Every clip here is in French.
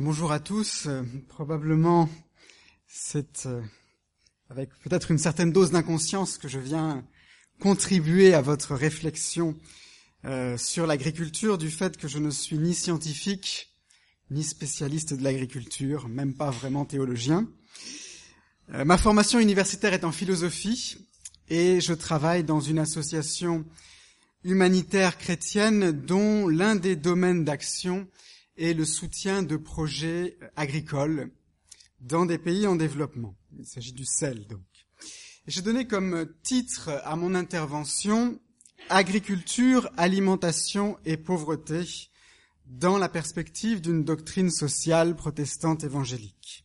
bonjour à tous. Euh, probablement, c'est euh, avec peut-être une certaine dose d'inconscience que je viens contribuer à votre réflexion euh, sur l'agriculture du fait que je ne suis ni scientifique, ni spécialiste de l'agriculture, même pas vraiment théologien. ma formation universitaire est en philosophie et je travaille dans une association humanitaire chrétienne dont l'un des domaines d'action et le soutien de projets agricoles dans des pays en développement. Il s'agit du sel, donc. J'ai donné comme titre à mon intervention Agriculture, alimentation et pauvreté dans la perspective d'une doctrine sociale protestante évangélique.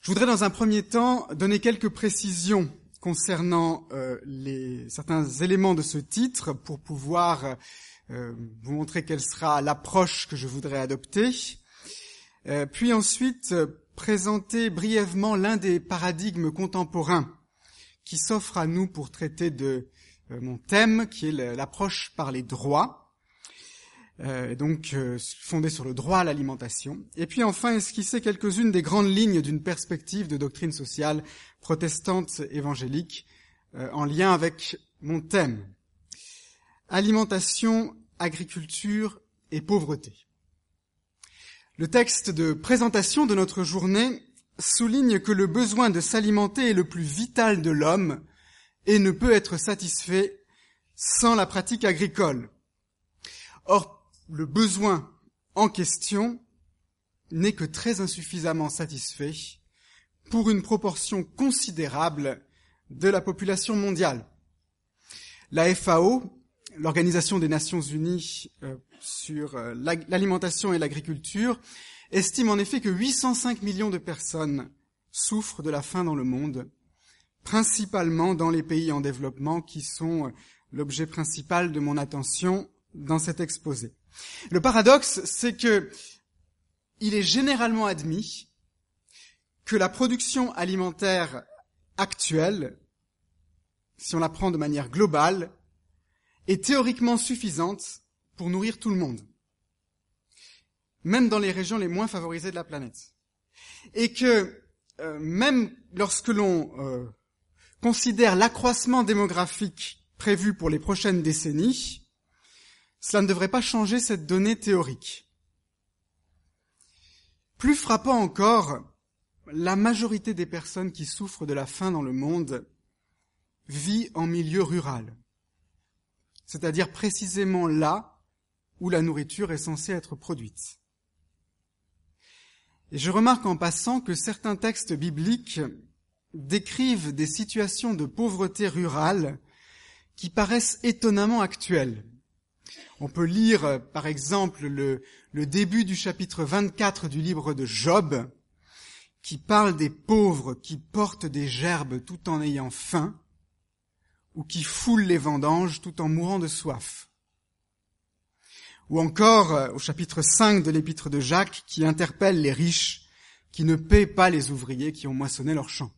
Je voudrais dans un premier temps donner quelques précisions concernant euh, les, certains éléments de ce titre pour pouvoir euh, vous montrer quelle sera l'approche que je voudrais adopter, euh, puis ensuite euh, présenter brièvement l'un des paradigmes contemporains qui s'offre à nous pour traiter de mon thème, qui est l'approche par les droits, donc fondée sur le droit à l'alimentation, et puis enfin esquisser quelques-unes des grandes lignes d'une perspective de doctrine sociale protestante évangélique en lien avec mon thème. Alimentation, agriculture et pauvreté. Le texte de présentation de notre journée souligne que le besoin de s'alimenter est le plus vital de l'homme et ne peut être satisfait sans la pratique agricole. Or, le besoin en question n'est que très insuffisamment satisfait pour une proportion considérable de la population mondiale. La FAO l'Organisation des Nations Unies euh, sur euh, l'alimentation et l'agriculture estime en effet que 805 millions de personnes souffrent de la faim dans le monde, principalement dans les pays en développement qui sont euh, l'objet principal de mon attention dans cet exposé. Le paradoxe, c'est que il est généralement admis que la production alimentaire actuelle, si on la prend de manière globale, est théoriquement suffisante pour nourrir tout le monde, même dans les régions les moins favorisées de la planète. Et que euh, même lorsque l'on euh, considère l'accroissement démographique prévu pour les prochaines décennies, cela ne devrait pas changer cette donnée théorique. Plus frappant encore, la majorité des personnes qui souffrent de la faim dans le monde vit en milieu rural c'est-à-dire précisément là où la nourriture est censée être produite. Et je remarque en passant que certains textes bibliques décrivent des situations de pauvreté rurale qui paraissent étonnamment actuelles. On peut lire, par exemple, le, le, début du chapitre 24 du livre de Job, qui parle des pauvres qui portent des gerbes tout en ayant faim, ou qui foule les vendanges tout en mourant de soif. Ou encore euh, au chapitre 5 de l'épître de Jacques qui interpelle les riches qui ne paient pas les ouvriers qui ont moissonné leurs champs.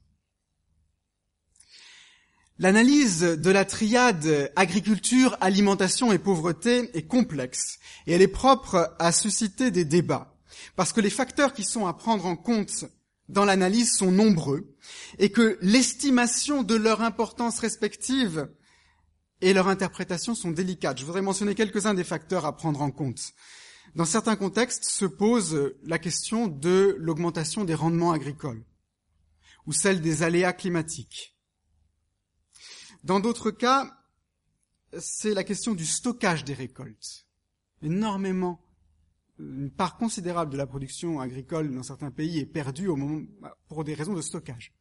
L'analyse de la triade agriculture, alimentation et pauvreté est complexe et elle est propre à susciter des débats parce que les facteurs qui sont à prendre en compte dans l'analyse sont nombreux et que l'estimation de leur importance respective et leur interprétation sont délicates. Je voudrais mentionner quelques-uns des facteurs à prendre en compte. Dans certains contextes se pose la question de l'augmentation des rendements agricoles ou celle des aléas climatiques. Dans d'autres cas, c'est la question du stockage des récoltes. Énormément une part considérable de la production agricole dans certains pays est perdue pour des raisons de stockage.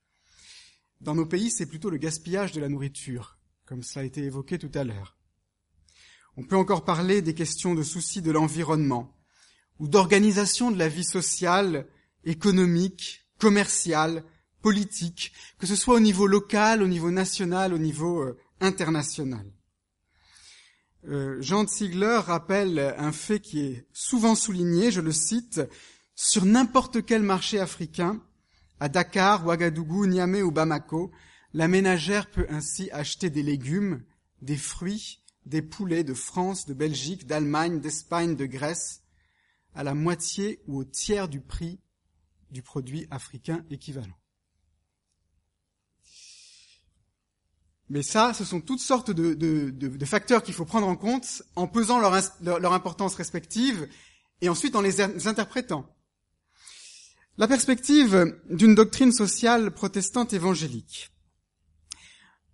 Dans nos pays, c'est plutôt le gaspillage de la nourriture, comme cela a été évoqué tout à l'heure. On peut encore parler des questions de soucis de l'environnement ou d'organisation de la vie sociale, économique, commerciale, politique, que ce soit au niveau local, au niveau national, au niveau euh, international. Euh, Jean Ziegler rappelle un fait qui est souvent souligné, je le cite, sur n'importe quel marché africain, à Dakar, Ouagadougou, Niamey ou Bamako, la ménagère peut ainsi acheter des légumes, des fruits, des poulets de France, de Belgique, d'Allemagne, d'Espagne, de Grèce, à la moitié ou au tiers du prix du produit africain équivalent. Mais ça, ce sont toutes sortes de, facteurs qu'il faut prendre en compte en pesant leur, importance respective et ensuite en les interprétant. La perspective d'une doctrine sociale protestante évangélique.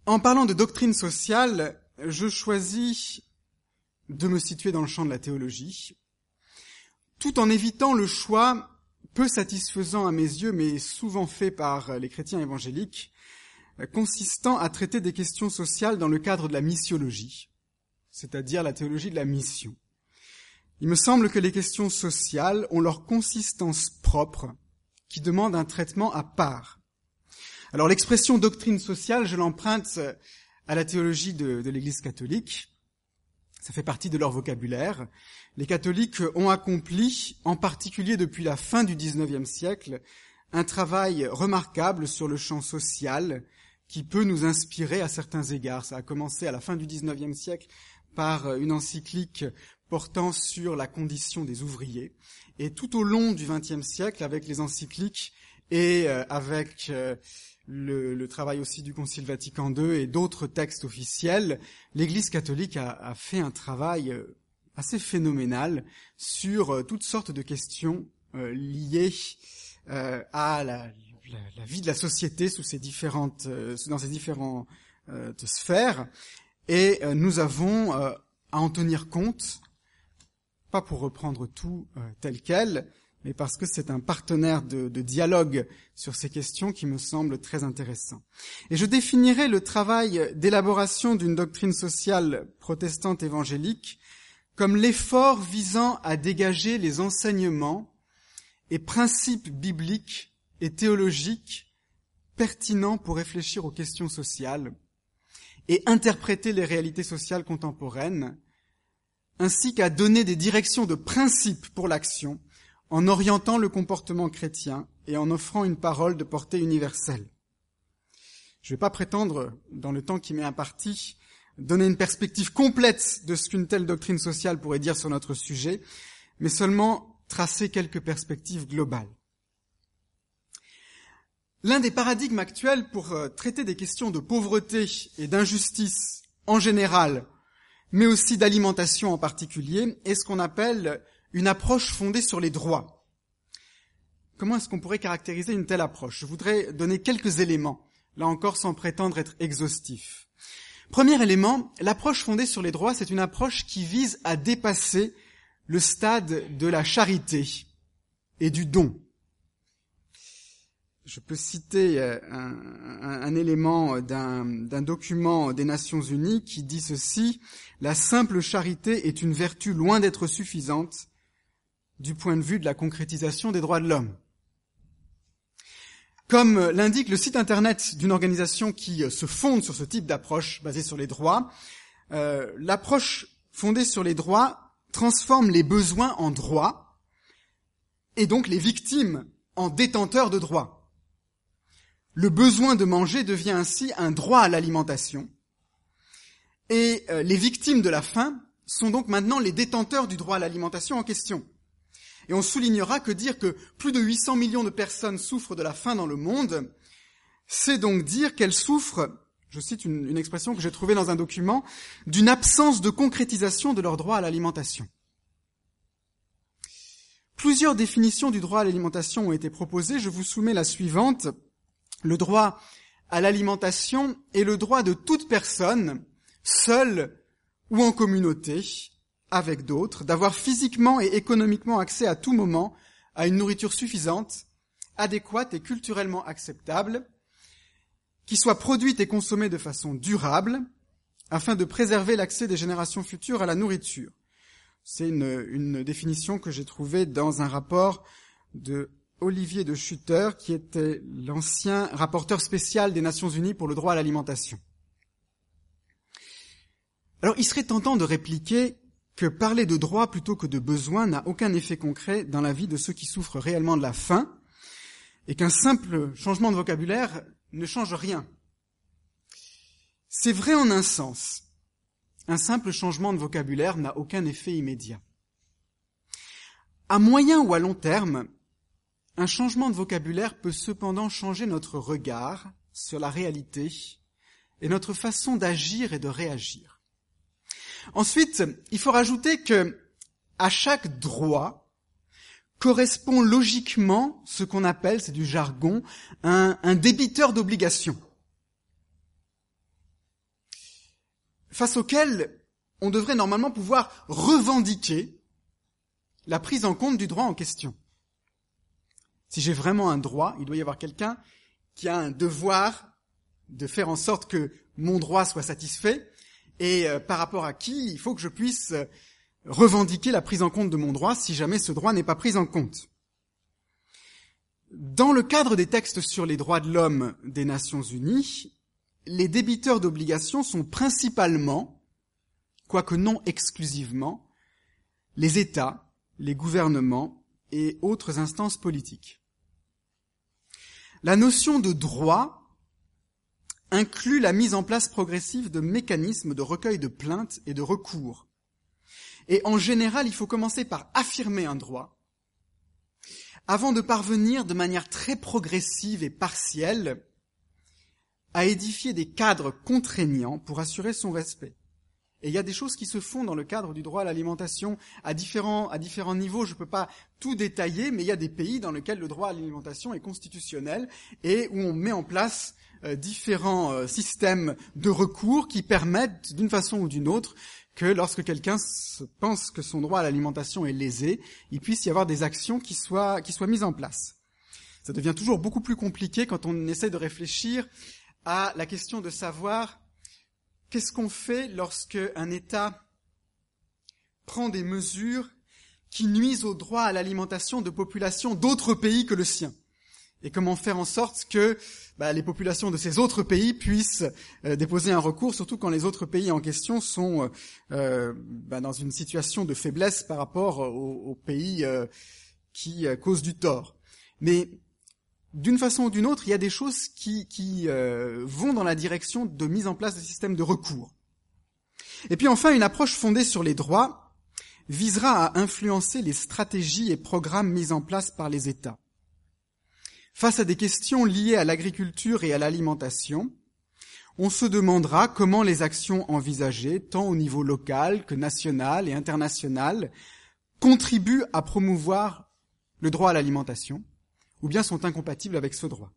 En parlant de doctrine sociale, je choisis de me situer dans le champ de la théologie, tout en évitant le choix peu satisfaisant à mes yeux, mais souvent fait par les chrétiens évangéliques, consistant à traiter des questions sociales dans le cadre de la missiologie, c'est-à-dire la théologie de la mission. Il me semble que les questions sociales ont leur consistance propre, qui demande un traitement à part. Alors l'expression doctrine sociale, je l'emprunte à la théologie de, de l'Église catholique. Ça fait partie de leur vocabulaire. Les catholiques ont accompli, en particulier depuis la fin du XIXe siècle, un travail remarquable sur le champ social qui peut nous inspirer à certains égards. Ça a commencé à la fin du XIXe siècle par une encyclique portant sur la condition des ouvriers. Et tout au long du XXe siècle, avec les encycliques et euh, avec euh, le, travail aussi du Concile Vatican II et d'autres textes officiels, l'Église catholique a, fait un travail euh, assez phénoménal sur toutes sortes de questions liées à la, la, vie de la société sous ces différentes, euh, dans ces différentes euh, sphères, et euh, nous avons à en tenir compte, pas pour reprendre tout tel quel, mais parce que c'est un partenaire de, de, dialogue sur ces questions qui me semble très intéressant. Et je définirai le travail d'élaboration d'une doctrine sociale protestante évangélique comme l'effort visant à dégager les enseignements et principes bibliques et théologique pertinent pour réfléchir aux questions sociales et interpréter les réalités sociales contemporaines, ainsi qu'à donner des directions de principe pour l'action en orientant le comportement chrétien et en offrant une parole de portée universelle. Je ne vais pas prétendre, dans le temps qui m'est imparti, donner une perspective complète de ce qu'une telle doctrine sociale pourrait dire sur notre sujet, mais seulement tracer quelques perspectives globales. L'un des paradigmes actuels pour euh, traiter des questions de pauvreté et d'injustice en général, mais aussi d'alimentation en particulier, est ce qu'on appelle une approche fondée sur les droits. Comment est-ce qu'on pourrait caractériser une telle approche? Je voudrais donner quelques éléments, là encore sans prétendre être exhaustif. Premier élément, l'approche fondée sur les droits, c'est une approche qui vise à dépasser le stade de la charité et du don je peux citer euh, un, élément d'un document des Nations Unies qui dit ceci, la simple charité est une vertu loin d'être suffisante du point de vue de la concrétisation des droits de l'homme. Comme l'indique le site internet d'une organisation qui euh, se fonde sur ce type d'approche basée sur les droits, euh, l'approche fondée sur les droits transforme les besoins en droits et donc les victimes en détenteurs de droits. Le besoin de manger devient ainsi un droit à l'alimentation. Et euh, les victimes de la faim sont donc maintenant les détenteurs du droit à l'alimentation en question. Et on soulignera que dire que plus de 800 millions de personnes souffrent de la faim dans le monde, c'est donc dire qu'elles souffrent, je cite une, une expression que j'ai trouvée dans un document, d'une absence de concrétisation de leur droit à l'alimentation. Plusieurs définitions du droit à l'alimentation ont été proposées, je vous soumets la suivante. Le droit à l'alimentation est le droit de toute personne, seule ou en communauté, avec d'autres, d'avoir physiquement et économiquement accès à tout moment à une nourriture suffisante, adéquate et culturellement acceptable, qui soit produite et consommée de façon durable, afin de préserver l'accès des générations futures à la nourriture. C'est une, une définition que j'ai trouvée dans un rapport de Olivier de Schutter, qui était l'ancien rapporteur spécial des Nations Unies pour le droit à l'alimentation. Alors, il serait tentant de répliquer que parler de droit plutôt que de besoin n'a aucun effet concret dans la vie de ceux qui souffrent réellement de la faim, et qu'un simple changement de vocabulaire ne change rien. C'est vrai en un sens. Un simple changement de vocabulaire n'a aucun effet immédiat. À moyen ou à long terme, un changement de vocabulaire peut cependant changer notre regard sur la réalité et notre façon d'agir et de réagir. Ensuite, il faut rajouter que à chaque droit correspond logiquement ce qu'on appelle, c'est du jargon, un, un débiteur d'obligations, face auquel on devrait normalement pouvoir revendiquer la prise en compte du droit en question. Si j'ai vraiment un droit, il doit y avoir quelqu'un qui a un devoir de faire en sorte que mon droit soit satisfait et euh, par rapport à qui il faut que je puisse euh, revendiquer la prise en compte de mon droit si jamais ce droit n'est pas pris en compte. Dans le cadre des textes sur les droits de l'homme des Nations Unies, les débiteurs d'obligations sont principalement, quoique non exclusivement, les États, les gouvernements et autres instances politiques. La notion de droit inclut la mise en place progressive de mécanismes de recueil de plaintes et de recours. Et en général, il faut commencer par affirmer un droit, avant de parvenir de manière très progressive et partielle à édifier des cadres contraignants pour assurer son respect. Et il y a des choses qui se font dans le cadre du droit à l'alimentation à différents, à différents niveaux. Je ne peux pas tout détailler, mais il y a des pays dans lesquels le droit à l'alimentation est constitutionnel et où on met en place euh, différents euh, systèmes de recours qui permettent, d'une façon ou d'une autre, que lorsque quelqu'un pense que son droit à l'alimentation est lésé, il puisse y avoir des actions qui soient, qui soient mises en place. Ça devient toujours beaucoup plus compliqué quand on essaie de réfléchir à la question de savoir qu'est-ce qu'on fait lorsque un État prend des mesures qui nuisent au droit à l'alimentation de populations d'autres pays que le sien? Et comment faire en sorte que bah, les populations de ces autres pays puissent euh, déposer un recours, surtout quand les autres pays en question sont euh, euh bah, dans une situation de faiblesse par rapport aux, pays qui causent du tort? Mais d'une façon ou d'une autre, il y a des choses qui, qui vont dans la direction de mise en place de systèmes de recours. Et puis enfin, une approche fondée sur les droits visera à influencer les stratégies et programmes mis en place par les États. Face à des questions liées à l'agriculture et à l'alimentation, on se demandera comment les actions envisagées, tant au niveau local que national et international, contribuent à promouvoir le droit à l'alimentation, ou bien sont incompatibles avec ce droit.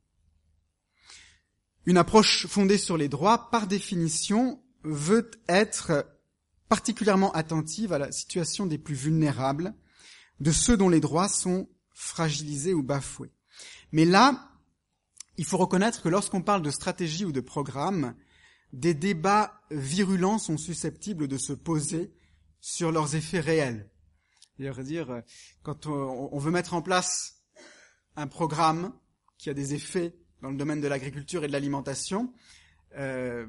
Une approche fondée sur les droits, par définition, veut être particulièrement attentive à la situation des plus vulnérables, de ceux dont les droits sont fragilisés ou bafoués. Mais là, il faut reconnaître que lorsqu'on parle de stratégie ou de programme, des débats virulents sont susceptibles de se poser sur leurs effets réels. C'est-à-dire, quand on veut mettre en place un programme qui a des effets dans le domaine de l'agriculture et de l'alimentation, euh,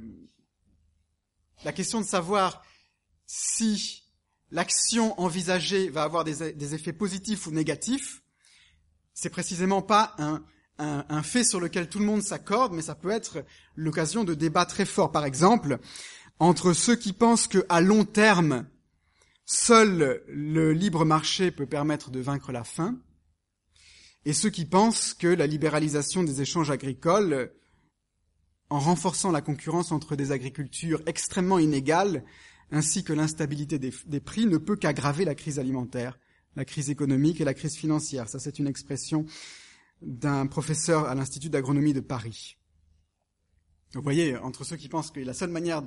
la question de savoir si l'action envisagée va avoir des, effets positifs ou négatifs c'est précisément pas un, un, fait sur lequel tout le monde s'accorde, mais ça peut être l'occasion de débats très forts. Par exemple, entre ceux qui pensent que à long terme, seul le libre marché peut permettre de vaincre la faim, et ceux qui pensent que la libéralisation des échanges agricoles, en renforçant la concurrence entre des agricultures extrêmement inégales, ainsi que l'instabilité des prix, ne peut qu'aggraver la crise alimentaire la crise économique et la crise financière. Ça, c'est une expression d'un professeur à l'Institut d'agronomie de Paris. Vous voyez, entre ceux qui pensent que la seule manière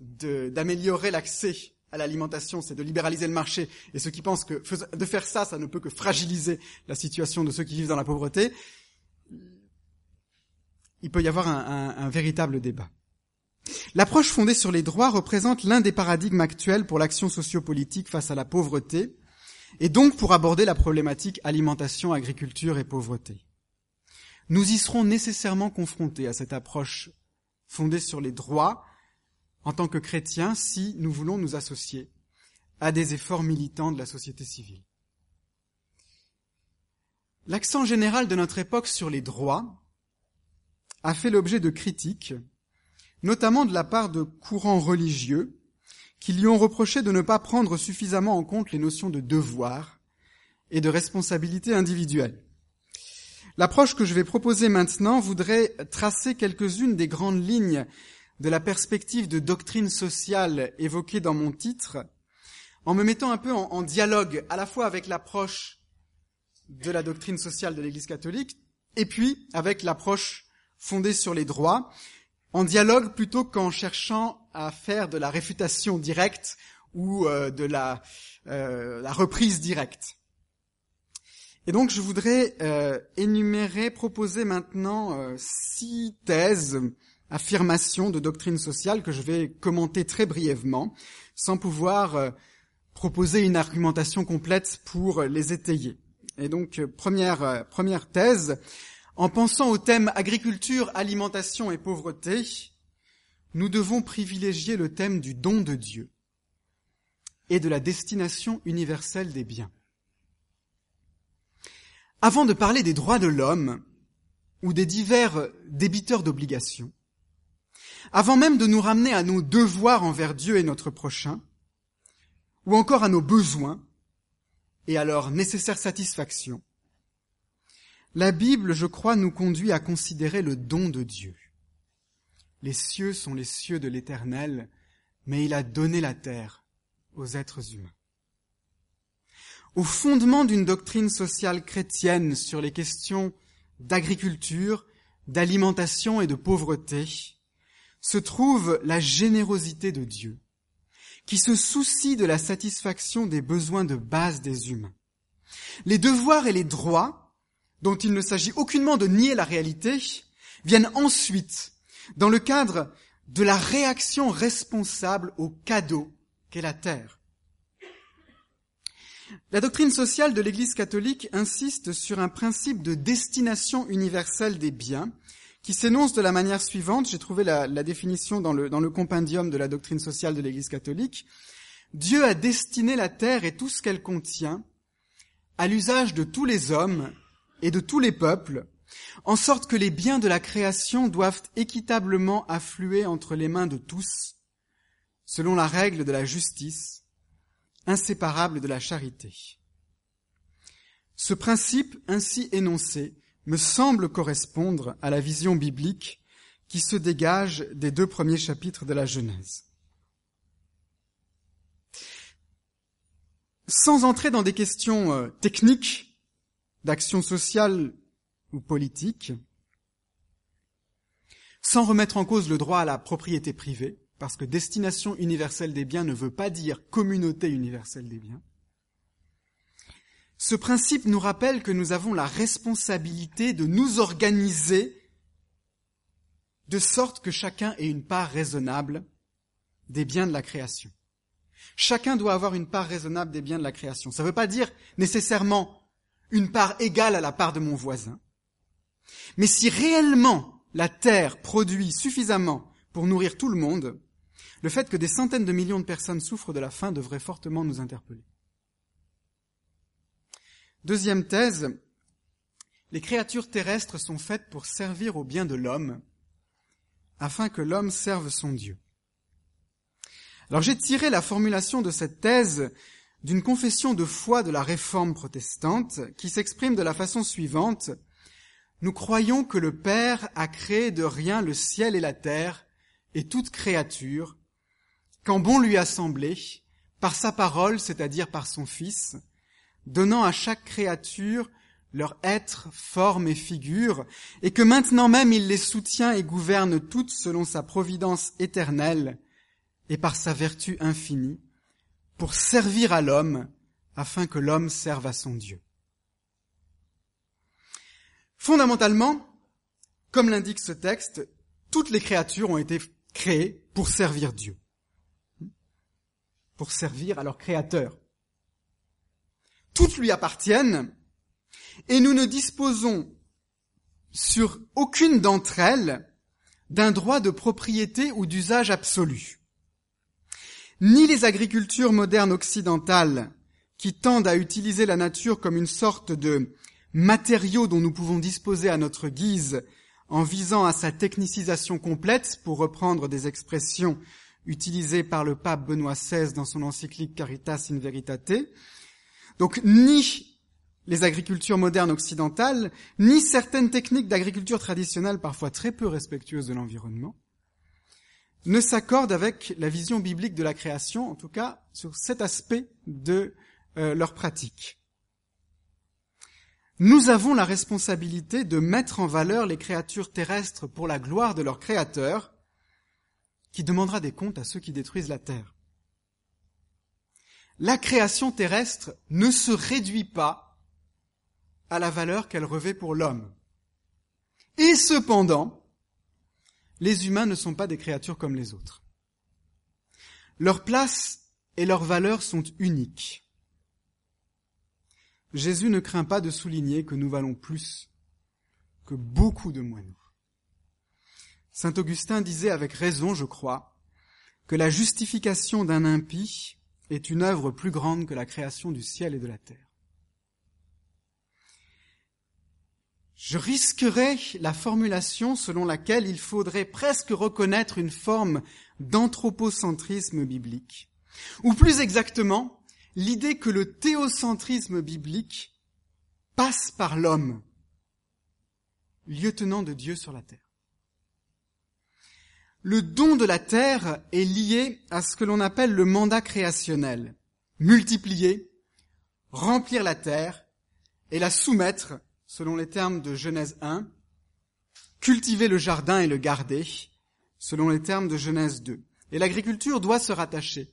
d'améliorer l'accès à l'alimentation, c'est de libéraliser le marché, et ceux qui pensent que de faire ça, ça ne peut que fragiliser la situation de ceux qui vivent dans la pauvreté, il peut y avoir un véritable débat. L'approche fondée sur les droits représente l'un des paradigmes actuels pour l'action sociopolitique face à la pauvreté, et donc pour aborder la problématique alimentation, agriculture et pauvreté. Nous y serons nécessairement confrontés à cette approche fondée sur les droits en tant que chrétiens si nous voulons nous associer à des efforts militants de la société civile. L'accent général de notre époque sur les droits a fait l'objet de critiques, notamment de la part de courants religieux qui lui ont reproché de ne pas prendre suffisamment en compte les notions de devoir et de responsabilité individuelle. L'approche que je vais proposer maintenant voudrait tracer quelques-unes des grandes lignes de la perspective de doctrine sociale évoquée dans mon titre, en me mettant un peu en, dialogue à la fois avec l'approche de la doctrine sociale de l'Église catholique et puis avec l'approche fondée sur les droits, en dialogue plutôt qu'en cherchant à faire de la réfutation directe ou euh, de la, euh, la, reprise directe. Et donc je voudrais euh, énumérer, proposer maintenant six thèses, affirmations de doctrine sociale que je vais commenter très brièvement, sans pouvoir euh, proposer une argumentation complète pour les étayer. Et donc première, première thèse, en pensant au thème agriculture, alimentation et pauvreté, nous devons privilégier le thème du don de Dieu et de la destination universelle des biens. Avant de parler des droits de l'homme ou des divers débiteurs d'obligations, avant même de nous ramener à nos devoirs envers Dieu et notre prochain, ou encore à nos besoins et à leur nécessaire satisfaction, la Bible, je crois, nous conduit à considérer le don de Dieu. Les cieux sont les cieux de l'Éternel, mais il a donné la terre aux êtres humains. Au fondement d'une doctrine sociale chrétienne sur les questions d'agriculture, d'alimentation et de pauvreté, se trouve la générosité de Dieu, qui se soucie de la satisfaction des besoins de base des humains. Les devoirs et les droits dont il ne s'agit aucunement de nier la réalité, viennent ensuite dans le cadre de la réaction responsable au cadeau qu'est la terre. La doctrine sociale de l'Église catholique insiste sur un principe de destination universelle des biens qui s'énonce de la manière suivante, j'ai trouvé la, définition dans le compendium de la doctrine sociale de l'Église catholique, Dieu a destiné la terre et tout ce qu'elle contient à l'usage de tous les hommes et de tous les peuples, en sorte que les biens de la création doivent équitablement affluer entre les mains de tous, selon la règle de la justice, inséparable de la charité. Ce principe ainsi énoncé me semble correspondre à la vision biblique qui se dégage des deux premiers chapitres de la Genèse. Sans entrer dans des questions euh, techniques, d'action sociale ou politique, sans remettre en cause le droit à la propriété privée, parce que destination universelle des biens ne veut pas dire communauté universelle des biens. Ce principe nous rappelle que nous avons la responsabilité de nous organiser de sorte que chacun ait une part raisonnable des biens de la création. Chacun doit avoir une part raisonnable des biens de la création. Ça ne veut pas dire nécessairement une part égale à la part de mon voisin. Mais si réellement la terre produit suffisamment pour nourrir tout le monde, le fait que des centaines de millions de personnes souffrent de la faim devrait fortement nous interpeller. Deuxième thèse, les créatures terrestres sont faites pour servir au bien de l'homme, afin que l'homme serve son Dieu. Alors j'ai tiré la formulation de cette thèse d'une confession de foi de la réforme protestante qui s'exprime de la façon suivante. Nous croyons que le Père a créé de rien le ciel et la terre et toute créature, qu'en bon lui a semblé, par sa parole, c'est-à-dire par son Fils, donnant à chaque créature leur être, forme et figure, et que maintenant même il les soutient et gouverne toutes selon sa providence éternelle et par sa vertu infinie, pour servir à l'homme afin que l'homme serve à son Dieu. Fondamentalement, comme l'indique ce texte, toutes les créatures ont été créées pour servir Dieu, pour servir à leur Créateur. Toutes lui appartiennent et nous ne disposons sur aucune d'entre elles d'un droit de propriété ou d'usage absolu ni les agricultures modernes occidentales qui tendent à utiliser la nature comme une sorte de matériau dont nous pouvons disposer à notre guise en visant à sa technicisation complète, pour reprendre des expressions utilisées par le pape Benoît XVI dans son encyclique Caritas in Veritate. Donc ni les agricultures modernes occidentales, ni certaines techniques d'agriculture traditionnelle parfois très peu respectueuses de l'environnement, ne s'accordent avec la vision biblique de la création, en tout cas sur cet aspect de euh, leur pratique. Nous avons la responsabilité de mettre en valeur les créatures terrestres pour la gloire de leur Créateur, qui demandera des comptes à ceux qui détruisent la terre. La création terrestre ne se réduit pas à la valeur qu'elle revêt pour l'homme. Et cependant, les humains ne sont pas des créatures comme les autres. Leur place et leur valeur sont uniques. Jésus ne craint pas de souligner que nous valons plus que beaucoup de moineaux. Saint Augustin disait avec raison, je crois, que la justification d'un impie est une œuvre plus grande que la création du ciel et de la terre. Je risquerais la formulation selon laquelle il faudrait presque reconnaître une forme d'anthropocentrisme biblique, ou plus exactement, l'idée que le théocentrisme biblique passe par l'homme, lieutenant de Dieu sur la terre. Le don de la terre est lié à ce que l'on appelle le mandat créationnel. Multiplier, remplir la terre et la soumettre, selon les termes de Genèse 1, cultiver le jardin et le garder, selon les termes de Genèse 2. Et l'agriculture doit se rattacher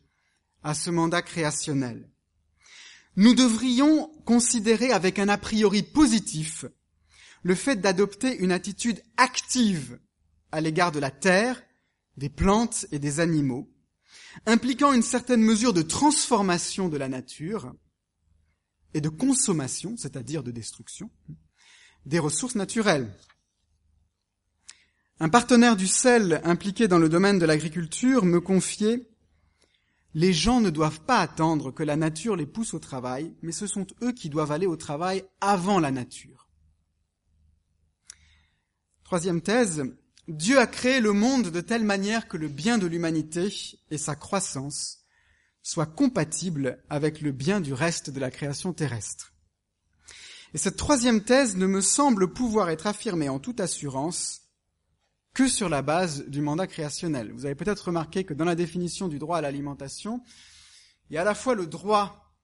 à ce mandat créationnel. Nous devrions considérer avec un a priori positif le fait d'adopter une attitude active à l'égard de la terre, des plantes et des animaux, impliquant une certaine mesure de transformation de la nature et de consommation, c'est-à-dire de destruction, des ressources naturelles. Un partenaire du sel impliqué dans le domaine de l'agriculture me confiait les gens ne doivent pas attendre que la nature les pousse au travail, mais ce sont eux qui doivent aller au travail avant la nature. Troisième thèse, Dieu a créé le monde de telle manière que le bien de l'humanité et sa croissance soient compatibles avec le bien du reste de la création terrestre. Et cette troisième thèse ne me semble pouvoir être affirmée en toute assurance que sur la base du mandat créationnel. Vous avez peut-être remarqué que dans la définition du droit à l'alimentation, il y a à la fois le droit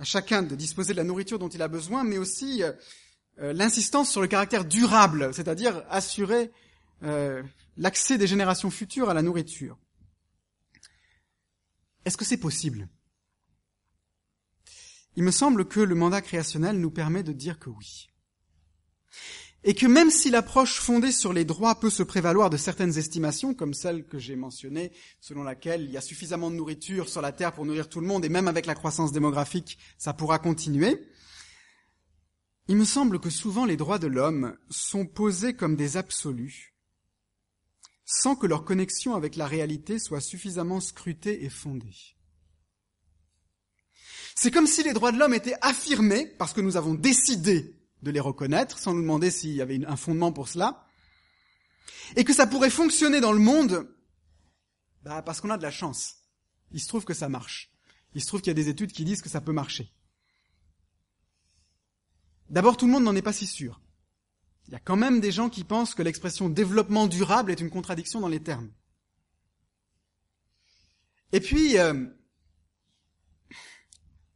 à chacun de disposer de la nourriture dont il a besoin, mais aussi euh, l'insistance sur le caractère durable, c'est-à-dire assurer euh, l'accès des générations futures à la nourriture. Est-ce que c'est possible? Il me semble que le mandat créationnel nous permet de dire que oui et que même si l'approche fondée sur les droits peut se prévaloir de certaines estimations, comme celle que j'ai mentionnée, selon laquelle il y a suffisamment de nourriture sur la Terre pour nourrir tout le monde, et même avec la croissance démographique, ça pourra continuer, il me semble que souvent les droits de l'homme sont posés comme des absolus, sans que leur connexion avec la réalité soit suffisamment scrutée et fondée. C'est comme si les droits de l'homme étaient affirmés parce que nous avons décidé de les reconnaître, sans nous demander s'il y avait un fondement pour cela, et que ça pourrait fonctionner dans le monde, bah parce qu'on a de la chance. Il se trouve que ça marche. Il se trouve qu'il y a des études qui disent que ça peut marcher. D'abord, tout le monde n'en est pas si sûr. Il y a quand même des gens qui pensent que l'expression développement durable est une contradiction dans les termes. Et puis, euh,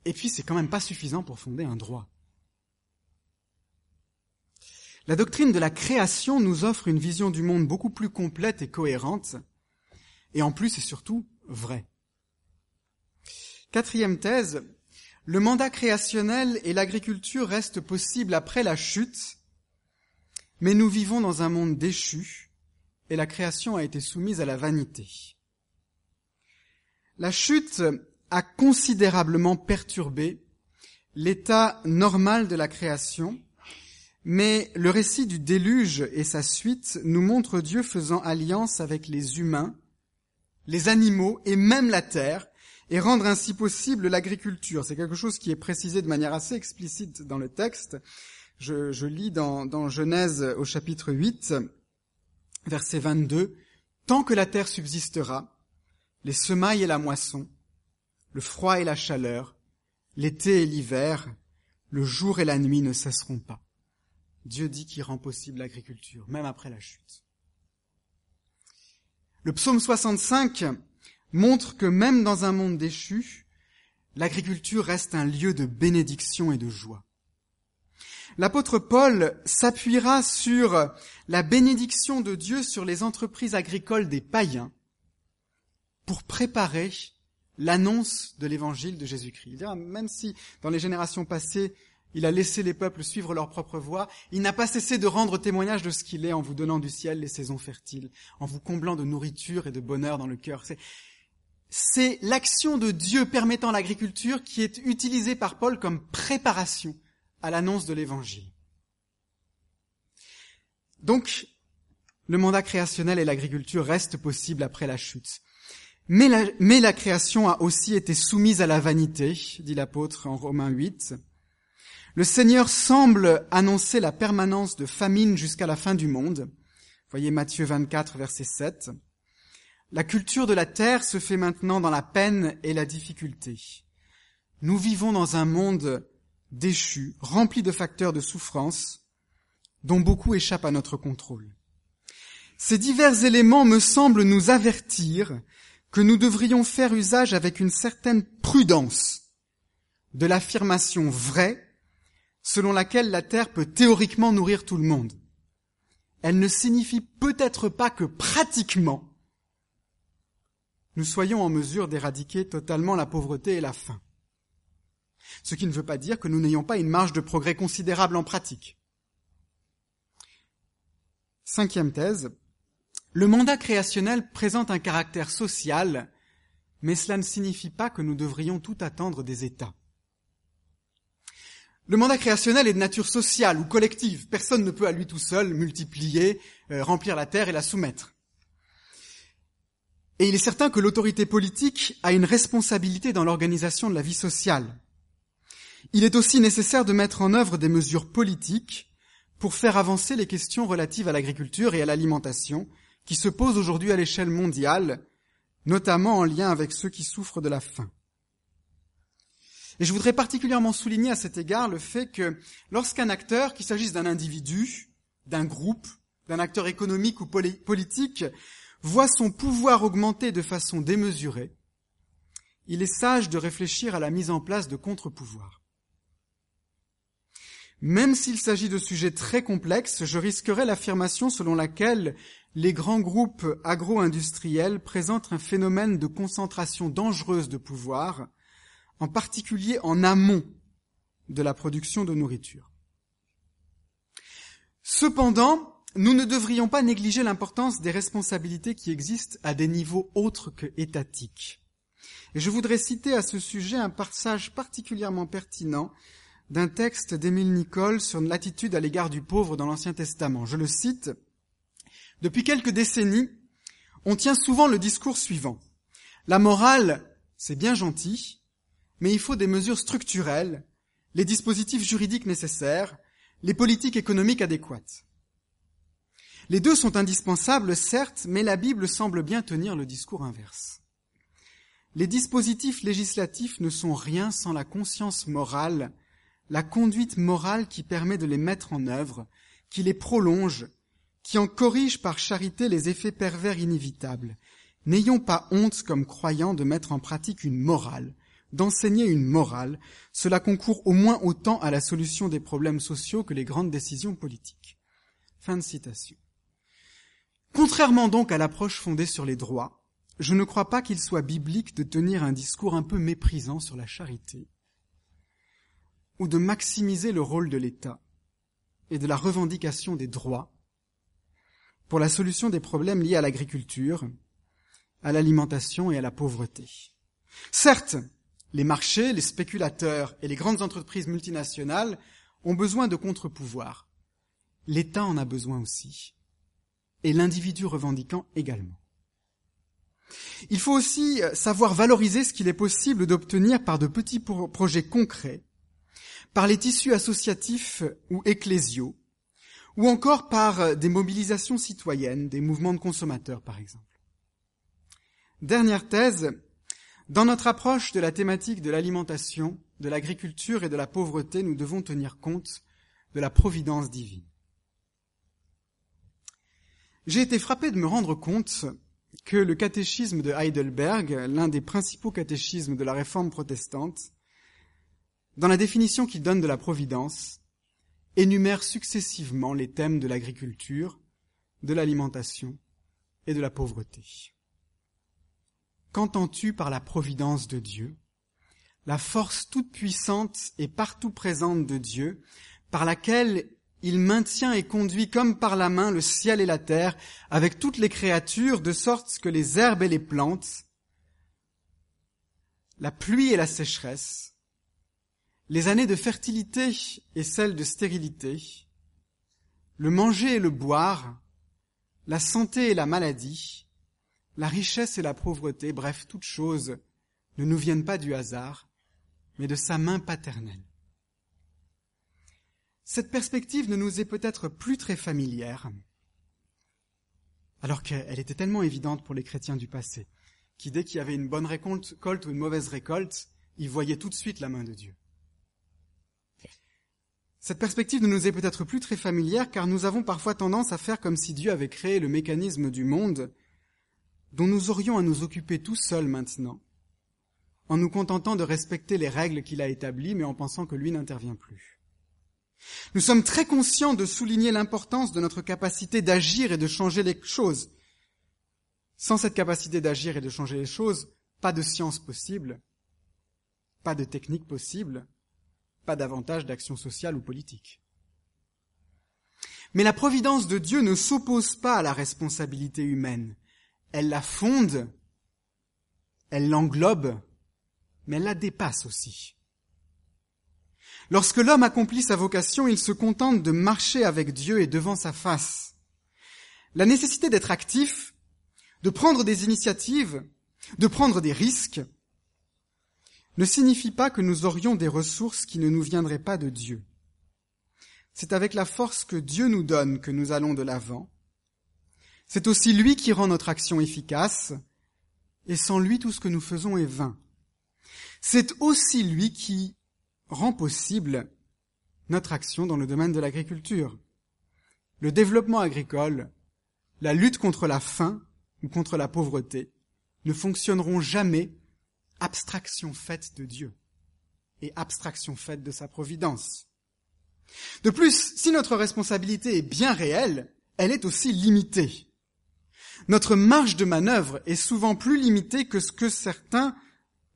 et puis c'est quand même pas suffisant pour fonder un droit. La doctrine de la création nous offre une vision du monde beaucoup plus complète et cohérente, et en plus et surtout vraie. Quatrième thèse, le mandat créationnel et l'agriculture restent possibles après la chute, mais nous vivons dans un monde déchu, et la création a été soumise à la vanité. La chute a considérablement perturbé l'état normal de la création, mais le récit du déluge et sa suite nous montre Dieu faisant alliance avec les humains, les animaux et même la terre, et rendre ainsi possible l'agriculture. C'est quelque chose qui est précisé de manière assez explicite dans le texte. Je, je lis dans, dans Genèse au chapitre 8, verset 22, Tant que la terre subsistera, les semailles et la moisson, le froid et la chaleur, l'été et l'hiver, le jour et la nuit ne cesseront pas. Dieu dit qu'il rend possible l'agriculture, même après la chute. Le psaume 65 montre que même dans un monde déchu, l'agriculture reste un lieu de bénédiction et de joie. L'apôtre Paul s'appuiera sur la bénédiction de Dieu sur les entreprises agricoles des païens pour préparer l'annonce de l'évangile de Jésus-Christ. Même si dans les générations passées, il a laissé les peuples suivre leur propre voie, il n'a pas cessé de rendre témoignage de ce qu'il est en vous donnant du ciel les saisons fertiles, en vous comblant de nourriture et de bonheur dans le cœur. C'est l'action de Dieu permettant l'agriculture qui est utilisée par Paul comme préparation à l'annonce de l'évangile. Donc, le mandat créationnel et l'agriculture restent possibles après la chute. Mais la, création a aussi été soumise à la vanité, dit l'apôtre en Romains 8. Le Seigneur semble annoncer la permanence de famine jusqu'à la fin du monde. Voyez Matthieu 24, verset 7. La culture de la terre se fait maintenant dans la peine et la difficulté. Nous vivons dans un monde déchu, rempli de facteurs de souffrance, dont beaucoup échappent à notre contrôle. Ces divers éléments me semblent nous avertir que nous devrions faire usage avec une certaine prudence de l'affirmation vraie selon laquelle la Terre peut théoriquement nourrir tout le monde. Elle ne signifie peut-être pas que pratiquement nous soyons en mesure d'éradiquer totalement la pauvreté et la faim. Ce qui ne veut pas dire que nous n'ayons pas une marge de progrès considérable en pratique. Cinquième thèse, le mandat créationnel présente un caractère social, mais cela ne signifie pas que nous devrions tout attendre des États. Le mandat créationnel est de nature sociale ou collective. Personne ne peut à lui tout seul multiplier, euh, remplir la terre et la soumettre. Et il est certain que l'autorité politique a une responsabilité dans l'organisation de la vie sociale. Il est aussi nécessaire de mettre en œuvre des mesures politiques pour faire avancer les questions relatives à l'agriculture et à l'alimentation, qui se pose aujourd'hui à l'échelle mondiale, notamment en lien avec ceux qui souffrent de la faim. Et je voudrais particulièrement souligner à cet égard le fait que lorsqu'un acteur, qu'il s'agisse d'un individu, d'un groupe, d'un acteur économique ou politique, voit son pouvoir augmenter de façon démesurée, il est sage de réfléchir à la mise en place de contre-pouvoirs. Même s'il s'agit de sujets très complexes, je risquerais l'affirmation selon laquelle les grands groupes agro-industriels présentent un phénomène de concentration dangereuse de pouvoir, en particulier en amont de la production de nourriture. Cependant, nous ne devrions pas négliger l'importance des responsabilités qui existent à des niveaux autres que étatiques. Et je voudrais citer à ce sujet un passage particulièrement pertinent d'un texte d'Émile Nicole sur l'attitude à l'égard du pauvre dans l'Ancien Testament. Je le cite. Depuis quelques décennies, on tient souvent le discours suivant. La morale, c'est bien gentil, mais il faut des mesures structurelles, les dispositifs juridiques nécessaires, les politiques économiques adéquates. Les deux sont indispensables, certes, mais la Bible semble bien tenir le discours inverse. Les dispositifs législatifs ne sont rien sans la conscience morale, la conduite morale qui permet de les mettre en œuvre, qui les prolonge qui en corrige par charité les effets pervers inévitables. N'ayons pas honte comme croyants de mettre en pratique une morale, d'enseigner une morale, cela concourt au moins autant à la solution des problèmes sociaux que les grandes décisions politiques. Fin de citation. Contrairement donc à l'approche fondée sur les droits, je ne crois pas qu'il soit biblique de tenir un discours un peu méprisant sur la charité, ou de maximiser le rôle de l'État et de la revendication des droits pour la solution des problèmes liés à l'agriculture, à l'alimentation et à la pauvreté. Certes, les marchés, les spéculateurs et les grandes entreprises multinationales ont besoin de contre-pouvoirs. L'État en a besoin aussi, et l'individu revendiquant également. Il faut aussi savoir valoriser ce qu'il est possible d'obtenir par de petits projets concrets, par les tissus associatifs ou ecclésiaux, ou encore par euh, des mobilisations citoyennes, des mouvements de consommateurs par exemple. Dernière thèse, dans notre approche de la thématique de l'alimentation, de l'agriculture et de la pauvreté, nous devons tenir compte de la providence divine. J'ai été frappé de me rendre compte que le catéchisme de Heidelberg, l'un des principaux catéchismes de la réforme protestante, dans la définition qu'il donne de la providence, énumère successivement les thèmes de l'agriculture, de l'alimentation et de la pauvreté. Qu'entends-tu par la providence de Dieu? La force toute puissante et partout présente de Dieu, par laquelle il maintient et conduit comme par la main le ciel et la terre, avec toutes les créatures, de sorte que les herbes et les plantes, la pluie et la sécheresse, les années de fertilité et celles de stérilité, le manger et le boire, la santé et la maladie, la richesse et la pauvreté, bref, toutes choses ne nous viennent pas du hasard, mais de sa main paternelle. Cette perspective ne nous est peut-être plus très familière, alors qu'elle était tellement évidente pour les chrétiens du passé, qui dès qu'il y avait une bonne récolte ou une mauvaise récolte, ils voyaient tout de suite la main de Dieu. Cette perspective ne nous est peut-être plus très familière car nous avons parfois tendance à faire comme si Dieu avait créé le mécanisme du monde dont nous aurions à nous occuper tout seuls maintenant, en nous contentant de respecter les règles qu'il a établies mais en pensant que lui n'intervient plus. Nous sommes très conscients de souligner l'importance de notre capacité d'agir et de changer les choses. Sans cette capacité d'agir et de changer les choses, pas de science possible, pas de technique possible, pas davantage d'action sociale ou politique. Mais la providence de Dieu ne s'oppose pas à la responsabilité humaine. Elle la fonde, elle l'englobe, mais elle la dépasse aussi. Lorsque l'homme accomplit sa vocation, il se contente de marcher avec Dieu et devant sa face. La nécessité d'être actif, de prendre des initiatives, de prendre des risques, ne signifie pas que nous aurions des ressources qui ne nous viendraient pas de Dieu. C'est avec la force que Dieu nous donne que nous allons de l'avant. C'est aussi lui qui rend notre action efficace, et sans lui tout ce que nous faisons est vain. C'est aussi lui qui rend possible notre action dans le domaine de l'agriculture. Le développement agricole, la lutte contre la faim ou contre la pauvreté ne fonctionneront jamais abstraction faite de Dieu et abstraction faite de sa providence. De plus, si notre responsabilité est bien réelle, elle est aussi limitée. Notre marge de manœuvre est souvent plus limitée que ce que certains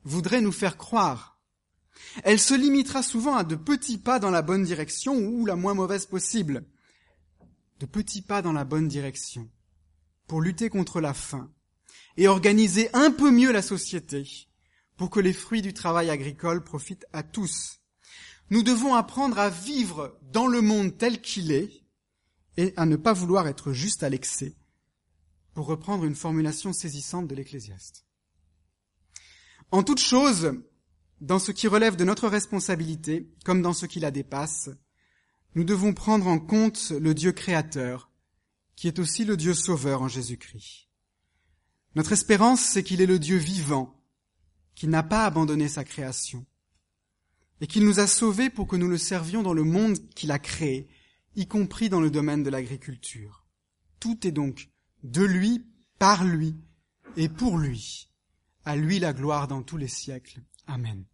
voudraient nous faire croire. Elle se limitera souvent à de petits pas dans la bonne direction ou la moins mauvaise possible. De petits pas dans la bonne direction pour lutter contre la faim et organiser un peu mieux la société pour que les fruits du travail agricole profitent à tous. Nous devons apprendre à vivre dans le monde tel qu'il est et à ne pas vouloir être juste à l'excès, pour reprendre une formulation saisissante de l'Ecclésiaste. En toute chose, dans ce qui relève de notre responsabilité, comme dans ce qui la dépasse, nous devons prendre en compte le Dieu créateur, qui est aussi le Dieu sauveur en Jésus-Christ. Notre espérance, c'est qu'il est le Dieu vivant, qu'il n'a pas abandonné sa création, et qu'il nous a sauvés pour que nous le servions dans le monde qu'il a créé, y compris dans le domaine de l'agriculture. Tout est donc de lui, par lui et pour lui. À lui la gloire dans tous les siècles. Amen.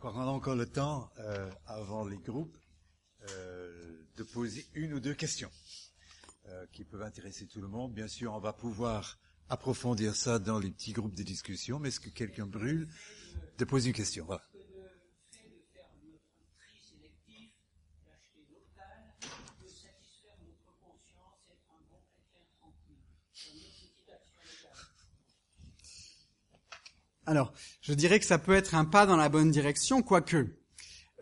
Crois qu'on a encore le temps, euh, avant les groupes, euh, de poser une ou deux questions euh, qui peuvent intéresser tout le monde. Bien sûr, on va pouvoir approfondir ça dans les petits groupes de discussion, mais est-ce que quelqu'un brûle de poser une question? Alors, je dirais que ça peut être un pas dans la bonne direction, quoique.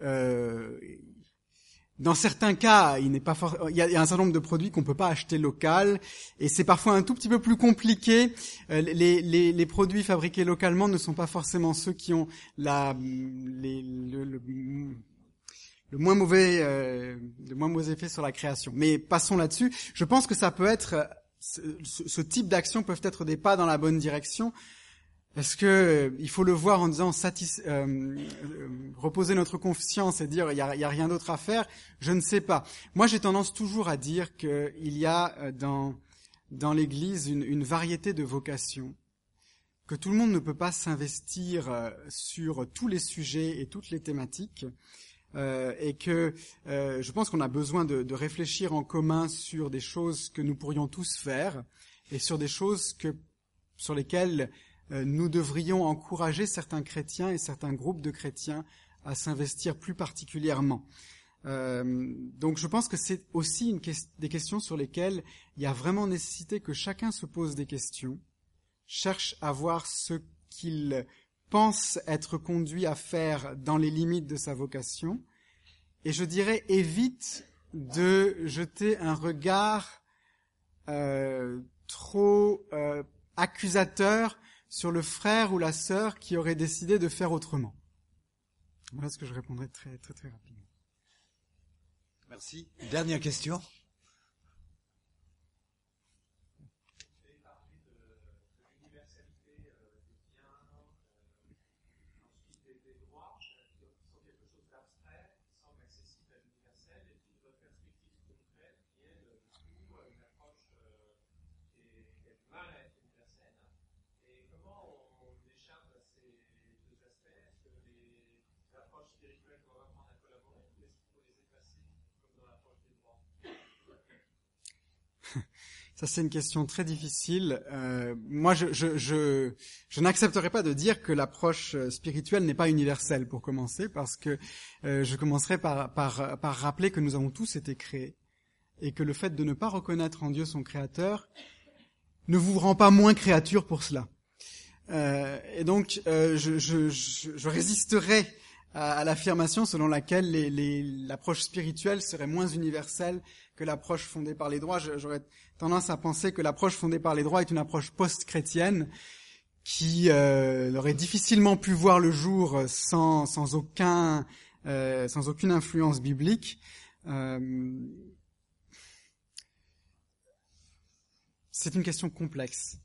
Euh, dans certains cas, il n'est pas il, y a, un certain nombre de produits qu'on peut pas acheter local, et c'est parfois un tout petit peu plus compliqué. Euh, les, produits fabriqués localement ne sont pas forcément ceux qui ont la, le, moins mauvais, euh, le moins mauvais effet sur la création. Mais passons là-dessus. Je pense que ça peut être, ce, type d'actions peuvent être des pas dans la bonne direction. Est-ce que euh, il faut le voir en disant euh, euh, reposer notre confiance et dire il y a, a, rien d'autre à faire? Je ne sais pas. Moi, j'ai tendance toujours à dire qu'il y a dans dans l'Église une, une, variété de vocations, que tout le monde ne peut pas s'investir sur tous les sujets et toutes les thématiques, euh, et que euh, je pense qu'on a besoin de, de, réfléchir en commun sur des choses que nous pourrions tous faire et sur des choses que sur lesquelles euh, nous devrions encourager certains chrétiens et certains groupes de chrétiens à s'investir plus particulièrement. Euh, donc je pense que c'est aussi une des questions sur lesquelles il y a vraiment nécessité que chacun se pose des questions, cherche à voir ce qu'il pense être conduit à faire dans les limites de sa vocation, et je dirais évite de jeter un regard euh, trop euh, accusateur sur le frère ou la sœur qui aurait décidé de faire autrement. Voilà ce que je répondrai très très très rapidement. Merci. Dernière question. Ça, c'est une question très difficile. Euh, moi, je, je, je, je n'accepterai pas de dire que l'approche euh, spirituelle n'est pas universelle, pour commencer, parce que euh, je commencerai par, par, par rappeler que nous avons tous été créés, et que le fait de ne pas reconnaître en Dieu son Créateur ne vous rend pas moins créature pour cela. Euh, et donc, euh, je, je, je, résisterai à, à l'affirmation selon laquelle l'approche spirituelle serait moins universelle que l'approche fondée par les droits. J'aurais tendance à penser que l'approche fondée par les droits est une approche post-chrétienne qui euh, aurait difficilement pu voir le jour sans, sans, aucun, euh, sans aucune influence biblique. Euh, c'est une question complexe.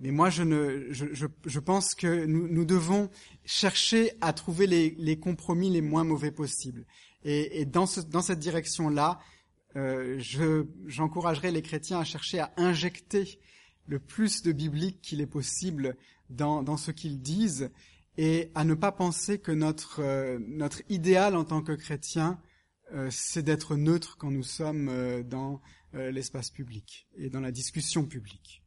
Mais moi, je, ne, pense que nous, devons chercher à trouver les, compromis les moins mauvais possibles. Et, dans, ce, dans cette direction-là, euh, j'encouragerai les chrétiens à chercher à injecter le plus de biblique qu'il est possible dans, ce qu'ils disent et à ne pas penser que notre, euh, idéal en tant que chrétien, euh, c'est d'être neutre quand nous sommes euh, dans l'espace public et dans la discussion publique.